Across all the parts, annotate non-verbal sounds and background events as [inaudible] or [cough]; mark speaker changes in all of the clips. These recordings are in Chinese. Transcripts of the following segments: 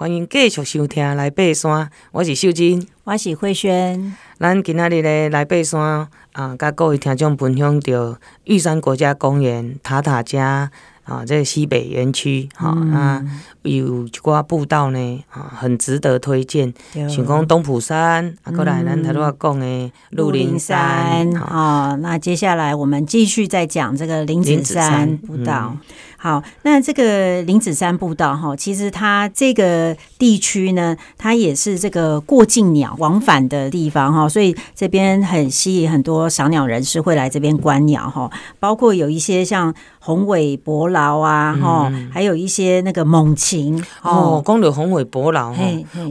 Speaker 1: 欢迎继续收听《来爬山》，我是秀珍，
Speaker 2: 我是慧萱。
Speaker 1: 咱今仔日咧来爬山啊，甲各位听众分享到玉山国家公园塔塔加。啊，这个西北园区，哈、嗯、啊，有一寡步道呢，啊，很值得推荐。像讲东埔山，啊，过来咱头拄仔讲的鹿林山，
Speaker 2: 好，那接下来我们继续再讲这个林子山步道。好，那这个林子山步道哈，其实它这个地区呢，它也是这个过境鸟往返的地方哈，所以这边很吸引很多赏鸟人士会来这边观鸟哈，包括有一些像红尾伯劳啊哈，嗯、还有一些那个猛禽
Speaker 1: 哦，讲到红尾伯劳哈，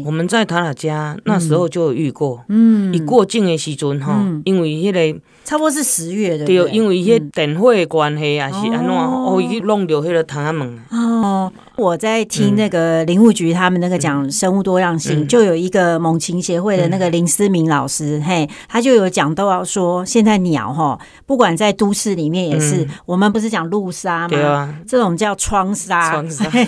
Speaker 1: 我们在塔塔加那时候就有遇过，嗯，一过境的时阵哈，因为那个。
Speaker 2: 差不多是十月的，对，
Speaker 1: 因为一些电火的关系啊，是安怎哦，伊弄迄个窗仔门。
Speaker 2: 哦，我在听那个林务局他们那个讲生物多样性，就有一个猛禽协会的那个林思明老师，嘿，他就有讲到说，现在鸟哈，不管在都市里面也是，我们不是讲路杀吗？对啊，这种叫窗杀，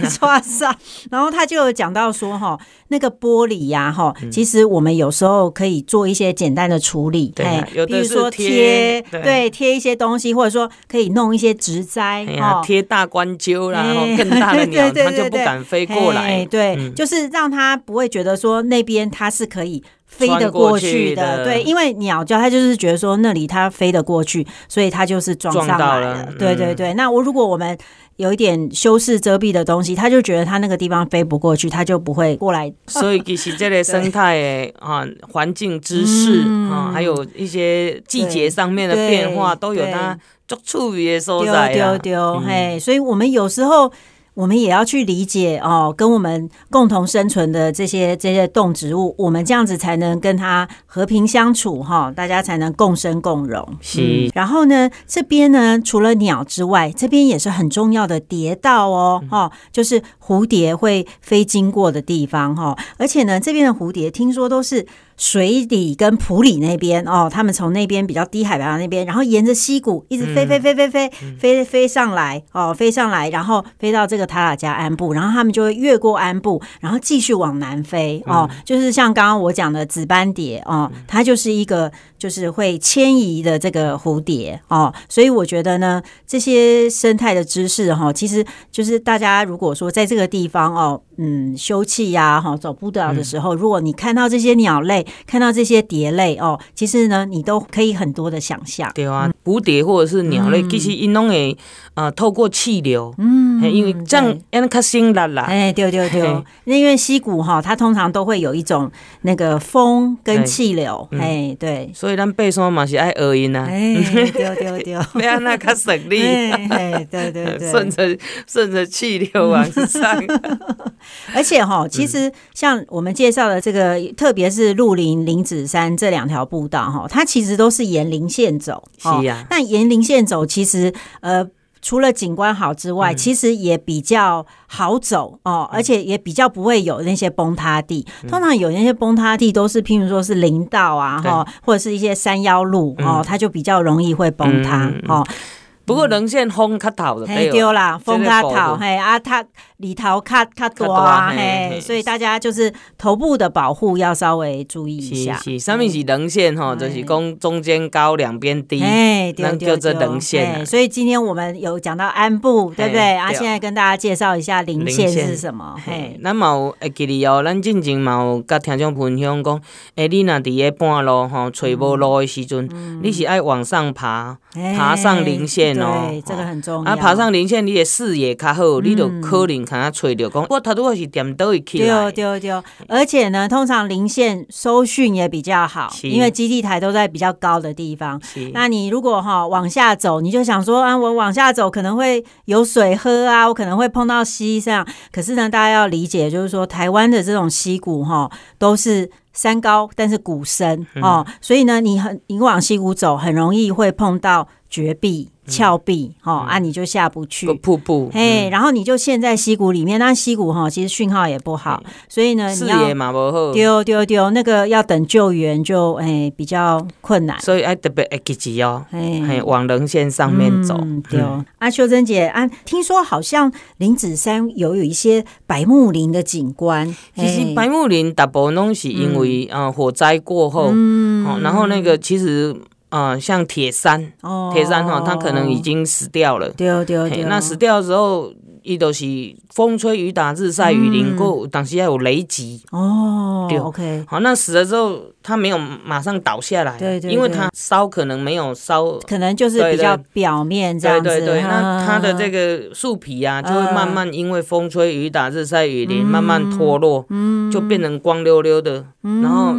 Speaker 2: 窗杀。然后他就有讲到说哈，那个玻璃呀哈，其实我们有时候可以做一些简单的处理，嘿，比如说贴。对。贴一些东西，或者说可以弄一些植栽，
Speaker 1: 贴大观鸠啦，然后更大的鸟 [laughs] 它就不敢飞过来。
Speaker 2: 对，就是让它不会觉得说那边它是可以飞得过去的。对，因为鸟叫它就是觉得说那里它飞得过去，所以它就是撞上来了。对对对，那我如果我们。有一点修饰遮蔽的东西，它就觉得它那个地方飞不过去，它就不会过来。
Speaker 1: 所以其实这类生态的啊，环境知识啊，还有一些季节上面的变化，都有它足趣味的所在啊。对对对，嘿，
Speaker 2: 所以我们有时候。我们也要去理解哦，跟我们共同生存的这些这些动植物，我们这样子才能跟它和平相处哈，大家才能共生共荣。是、嗯，然后呢，这边呢，除了鸟之外，这边也是很重要的蝶道哦，哈，就是蝴蝶会飞经过的地方哈，而且呢，这边的蝴蝶听说都是。水里跟普里那边哦，他们从那边比较低海拔那边，然后沿着溪谷一直飞飞飞飞飞、嗯、飞飞上来哦，飞上来，然后飞到这个塔塔加安布，然后他们就会越过安布，然后继续往南飞哦，嗯、就是像刚刚我讲的紫斑蝶哦，它就是一个就是会迁移的这个蝴蝶哦，所以我觉得呢，这些生态的知识哈、哦，其实就是大家如果说在这个地方哦，嗯，休憩呀哈，走步道的时候，如果你看到这些鸟类。看到这些蝶类哦，其实呢，你都可以很多的想象。
Speaker 1: 对啊，蝴蝶或者是鸟类，其实因拢会呃透过气流，嗯，因为这样让它辛辣啦。哎，对对对，因为溪谷哈，它通常都会有一种那个风跟气流，哎，对。所以咱背山嘛是爱学音啊。哎，对对对，不 [laughs] 要那较省力。哎，对对对，[laughs] 顺着顺着气流往上。[laughs]
Speaker 2: 而且哈，其实像我们介绍的这个，特别是鹿林、林子山这两条步道哈，它其实都是沿林线走。是呀。那沿林线走，其实呃，除了景观好之外，其实也比较好走哦，而且也比较不会有那些崩塌地。通常有那些崩塌地，都是譬如说是林道啊，哈，或者是一些山腰路哦，它就比较容易会崩塌哦。
Speaker 1: 不过棱线风较透的，
Speaker 2: 对啦，风较透，嘿啊，它里头卡卡多啊，嘿，所以大家就是头部的保护要稍微注意一下。
Speaker 1: 是，上面是棱线哈，就是讲中间高，两边低，哎，那叫做棱线。
Speaker 2: 所以今天我们有讲到鞍部，对不对？啊，现在跟大家介绍一下零线是什么。嘿，
Speaker 1: 咱嘛有会记得哦，咱进前嘛有甲听众分享讲，哎，你若伫个半路吼，找无路的时阵，你是爱往上爬，爬上零线。
Speaker 2: 对，这个很重要。
Speaker 1: 啊，爬上棱线，你的视野较好，你就可能看啊，找到讲，我他如果是点都会起来。
Speaker 2: 对对对，而且呢，通常林线收讯也比较好，因为基地台都在比较高的地方。那你如果哈往下走，你就想说啊，我往下走可能会有水喝啊，我可能会碰到溪这样。可是呢，大家要理解，就是说台湾的这种溪谷哈，都是山高，但是谷深哦，所以呢，你很你往溪谷走，很容易会碰到绝壁。峭壁，哈啊，你就下不去。
Speaker 1: 瀑布，
Speaker 2: 哎，然后你就陷在溪谷里面，那溪谷哈其实讯号也不好，所以呢，
Speaker 1: 视野嘛不好，
Speaker 2: 丢丢丢，那个要等救援就哎比较困难，
Speaker 1: 所以哎特别哎积极哦，哎，往棱线上面走。
Speaker 2: 对，啊，秀珍姐啊，听说好像林子山有有一些白木林的景观，
Speaker 1: 其实白木林大部分都是因为呃火灾过后，嗯，然后那个其实。啊、呃，像铁山，铁、哦、山哈，它可能已经死掉了。
Speaker 2: 对对对。
Speaker 1: 那死掉的时候，伊都是风吹雨打、日晒雨淋，过、嗯，当时还有雷击。
Speaker 2: 哦，对，OK。
Speaker 1: 好，那死了之后，它没有马上倒下来，对对，对，因为它烧可能没有烧，
Speaker 2: 可能就是比较表面这样子。对对对，
Speaker 1: 那它的这个树皮啊，就会慢慢因为风吹雨打、日晒雨淋，慢慢脱落，嗯，就变成光溜溜的，嗯、然后。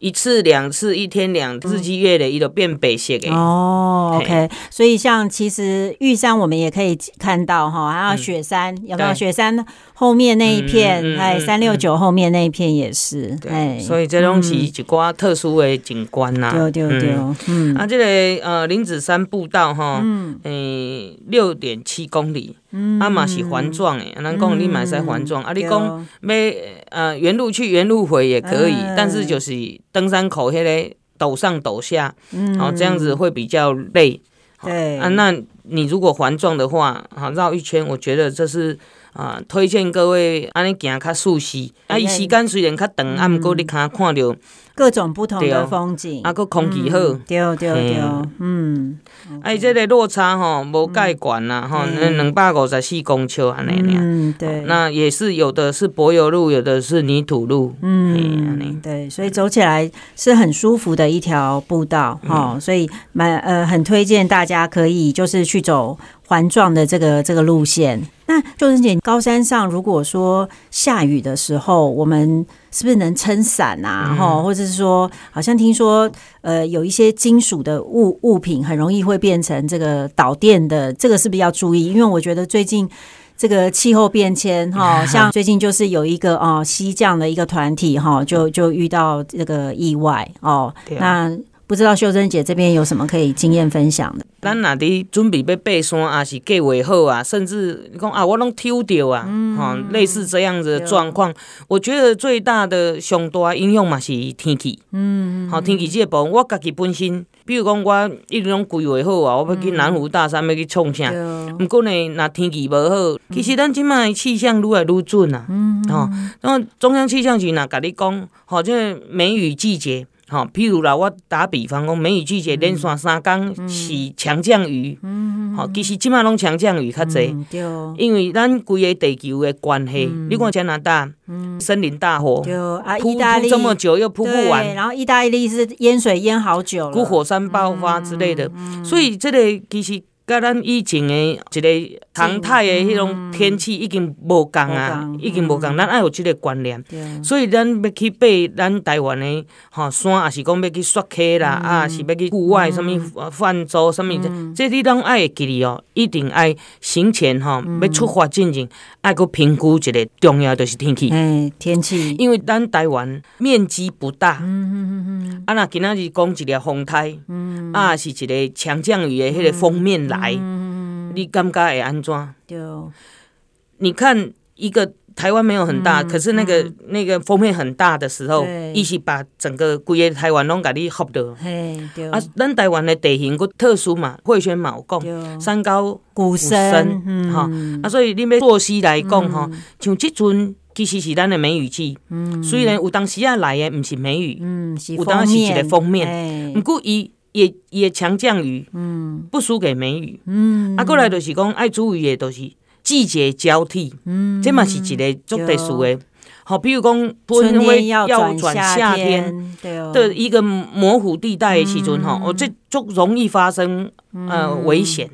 Speaker 1: 一次两次，一天两日积月累，伊就变白色的
Speaker 2: 哦。OK，所以像其实玉山我们也可以看到哈，还有雪山、嗯、有没有？雪山后面那一片，哎、嗯，三六九后面那一片也是。哎，
Speaker 1: 所以这东西一寡特殊的景观呐。
Speaker 2: 对对对，嗯。
Speaker 1: 啊，这个呃林子山步道哈，嗯，六点七公里。嗯，啊嘛是环状诶，咱讲你买使环状，啊你讲要呃原路去原路回也可以，嗯、但是就是登山口迄个陡上陡下，嗯，好这样子会比较累。对啊，那你如果环状的话，好绕一圈，我觉得这是啊推荐各位安尼行较舒适。啊，伊时间虽然较长，啊，毋过你看看到。
Speaker 2: 各种不同的风景，
Speaker 1: 啊，个空气好，
Speaker 2: 对对对，嗯，
Speaker 1: 哎，这个落差哈，无介悬呐，哈，那两百五十四公尺安尼，
Speaker 2: 嗯，对，
Speaker 1: 那也是有的是柏油路，有的是泥土路，
Speaker 2: 嗯，对，所以走起来是很舒服的一条步道，哈，所以蛮呃很推荐大家可以就是去走环状的这个这个路线。那秀贞姐，高山上如果说下雨的时候，我们是不是能撑伞啊？哈、嗯，或者是说，好像听说，呃，有一些金属的物物品很容易会变成这个导电的，这个是不是要注意？因为我觉得最近这个气候变迁，哈，[laughs] 像最近就是有一个哦，西藏的一个团体，哈，就就遇到这个意外哦，那。不知道秀珍姐这边有什么可以经验分享的？
Speaker 1: 咱哪里准备要爬山啊，是计划好啊，甚至你讲啊，我拢抽掉啊，哈、嗯，类似这样子的状况，我觉得最大的上大影响嘛是天气，嗯，好天气这个部分，我家己本身，比如讲我一直拢规划好啊，我要去南湖大山，要去创啥，不过呢，那天气不好，其实咱今麦气象愈来愈准啊，嗯，哈，然后中央气象局哪跟你讲，好，这梅雨季节。好，譬如啦，我打比方讲，梅雨季节连续三天是强降雨，好，其实即马拢强降雨较侪，因为咱规个地球的关系，你看加拿大森林大火，就啊，意大利。这么久又扑不完，
Speaker 2: 然后意大利是淹水淹好久了，
Speaker 1: 火山爆发之类的，所以这个其实。甲咱以前的一个常态的迄种天气已经无共啊，已经无共，咱爱有即个观念。所以咱要去爬咱台湾的吼山，也是讲要去雪溪啦，啊，是要去户外什么泛舟什么，这你拢爱会记哩哦，一定爱行前吼要出发之前，爱阁评估一个重要就是天气。
Speaker 2: 哎，天气，
Speaker 1: 因为咱台湾面积不大，嗯嗯嗯嗯，啊若今仔日讲一个风台，嗯，啊是一个强降雨的迄个封面来。嗯，你感觉会安怎？对，你看一个台湾没有很大，可是那个那个风面很大的时候，伊是把整个规个台湾拢甲你合的。嘿，对。啊，咱台湾的地形佫特殊嘛，慧萱嘛有讲，山高谷深，哈，啊，所以你要作息来讲哈，像即阵其实是咱的梅雨季，嗯，虽然有当时啊来的不是梅雨，嗯，有当时是一个封面，不过伊。也也强降雨，嗯，不输给梅雨，嗯，啊，过来就是讲爱注意的，就是季节交替，嗯，这嘛是一个足特殊的，好，比如讲春天要转夏天，的一个模糊地带的时阵，哈，哦，这足容易发生呃危险，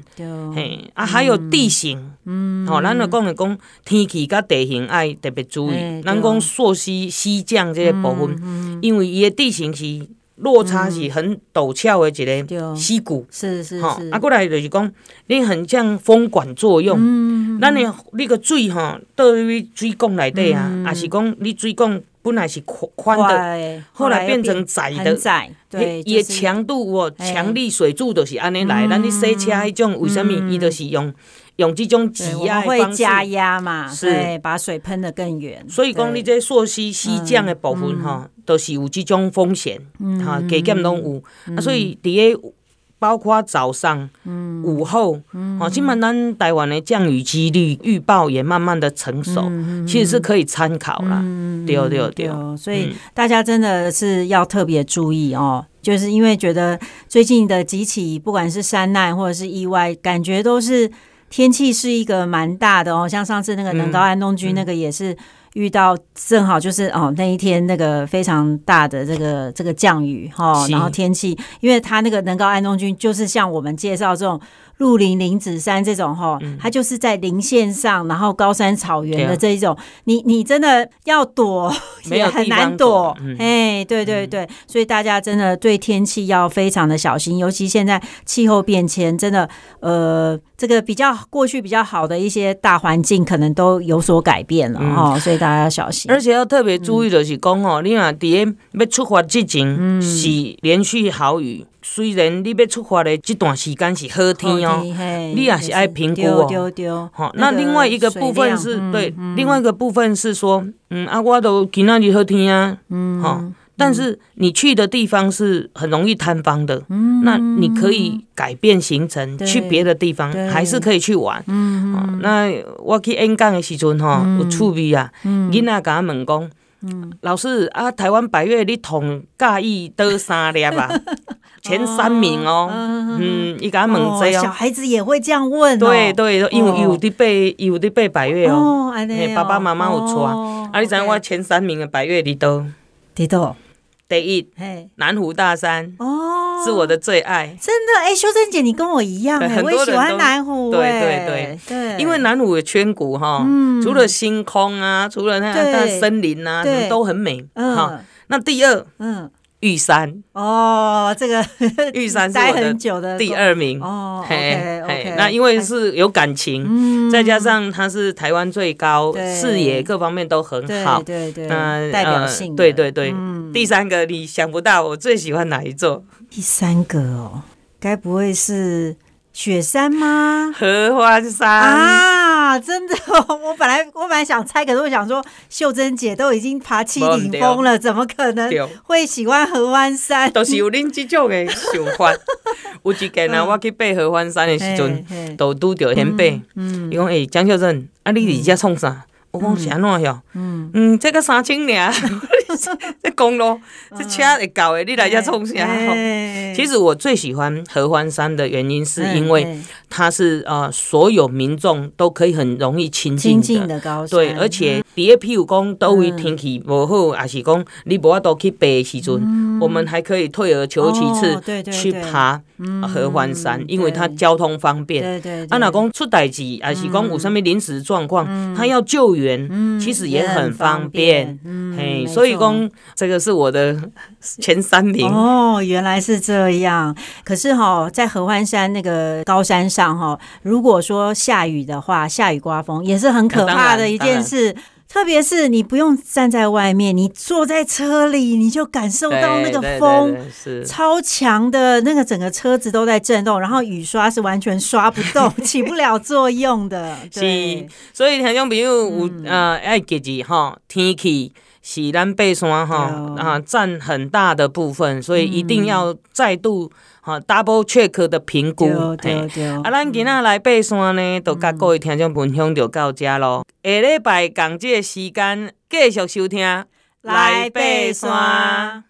Speaker 1: 嘿，啊，还有地形，嗯，好，咱就讲的讲天气甲地形爱特别注意，咱讲溯溪溪降这个部分，因为伊的地形是。落差是很陡峭的一个溪谷，
Speaker 2: 是是是，
Speaker 1: 啊，过来就是讲，你很像风管作用，咱你你个水吼倒入水管内底啊，也是讲你水管本来是宽宽的，后来变成窄的，
Speaker 2: 窄。对，
Speaker 1: 也强度哦，强力水柱都是安尼来。咱你洗车迄种，为什么伊都是用用这种挤压？
Speaker 2: 会加压嘛，是把水喷得更远。
Speaker 1: 所以讲，你这溯溪溪降的部分哈，都是有这种风险，哈，加减拢有。啊，所以伫个。包括早上、午后，哦，基本咱台湾的降雨几率预报也慢慢的成熟，其实是可以参考啦。对对对，
Speaker 2: 所以大家真的是要特别注意哦，就是因为觉得最近的几起不管是山难或者是意外，感觉都是天气是一个蛮大的哦，像上次那个能高安东军那个也是。遇到正好就是哦，那一天那个非常大的这个这个降雨哈，然后天气，因为他那个能高安东军就是像我们介绍这种。鹿林林子山这种哈，它就是在林线上，然后高山草原的这一种，你你真的要躲 [laughs] 也很难躲，哎，对对对，所以大家真的对天气要非常的小心，尤其现在气候变迁，真的呃，这个比较过去比较好的一些大环境，可能都有所改变了哈，所以大家要小心，
Speaker 1: 而且要特别注意的是讲哦，你啊，第一要出发之前是连续好雨。虽然你要出发的这段时间是好天哦，你也是爱评估哦。好，那另外一个部分是对，另外一个部分是说，嗯啊，我都今仔日好天啊，嗯好，但是你去的地方是很容易塌方的，嗯那你可以改变行程，去别的地方，还是可以去玩。那我去演讲的时阵哈，有趣味啊，囡仔甲我问讲，老师啊，台湾百月你同介意倒三粒啊？[laughs] 前三名哦，嗯，伊甲问这哦，
Speaker 2: 小孩子也会这样问，
Speaker 1: 对对，因为有的背，有的背百月哦，爸爸妈妈有错啊，啊，你知我前三名的百月伫倒？
Speaker 2: 伫倒？
Speaker 1: 第一，南湖大山哦，是我的最爱，
Speaker 2: 真的，哎，修珍姐，你跟我一样，很多喜欢南湖，
Speaker 1: 对对对对，因为南湖的圈谷哈，除了星空啊，除了那那森林啊，都很美，哈，那第二，嗯。玉山
Speaker 2: 哦，这个 [laughs]
Speaker 1: 玉山是我的第二名哦。嘿，嘿，那因为是有感情，再加上它是台湾最高，视野各方面都很好，对对，
Speaker 2: 那代表性，
Speaker 1: 对对对。第三个你想不到，我最喜欢哪一座？
Speaker 2: 第三个哦，该不会是？雪山吗？
Speaker 1: 合欢山
Speaker 2: 啊，真的！[laughs] 我本来我本来想猜，可是我想说，秀珍姐都已经爬七顶峰了，怎么可能会喜欢合欢山？
Speaker 1: 都是有恁这种的想法。[laughs] 有一间啊，我去爬合欢山的时阵，都拄着前辈。嗯，伊讲诶，蒋秀珍，啊，你伫遮创啥？我讲是安怎晓？嗯嗯，这个三千尔，这公路这车会搞的，你来遮冲啥？其实我最喜欢合欢山的原因，是因为它是呃所有民众都可以很容易亲近的。高山。对，而且第一，譬如讲都会天气不好，还是讲你无法度去爬的时阵，我们还可以退而求其次去爬合欢山，因为它交通方便。对对。啊，若讲出代志，还是讲有啥物临时状况，他要救援，其实也很方便。嘿，所以讲这个是我的 [laughs] 前三名。
Speaker 2: 哦，原来是这。这样，可是哈，在合欢山那个高山上哈，如果说下雨的话，下雨刮风也是很可怕的一件事。特别是你不用站在外面，你坐在车里，你就感受到那个风超强的，那个整个车子都在震动，然后雨刷是完全刷不动，[laughs] 起不了作用的。是，
Speaker 1: 所以听众朋友有呃爱记住哈，天气。是咱爬山哈啊，占很大的部分，所以一定要再度哈 double check 的评估。对对啊，咱今仔来爬山呢，就甲各位听众分享就到这咯。下礼拜同这个时间继续收听来爬山。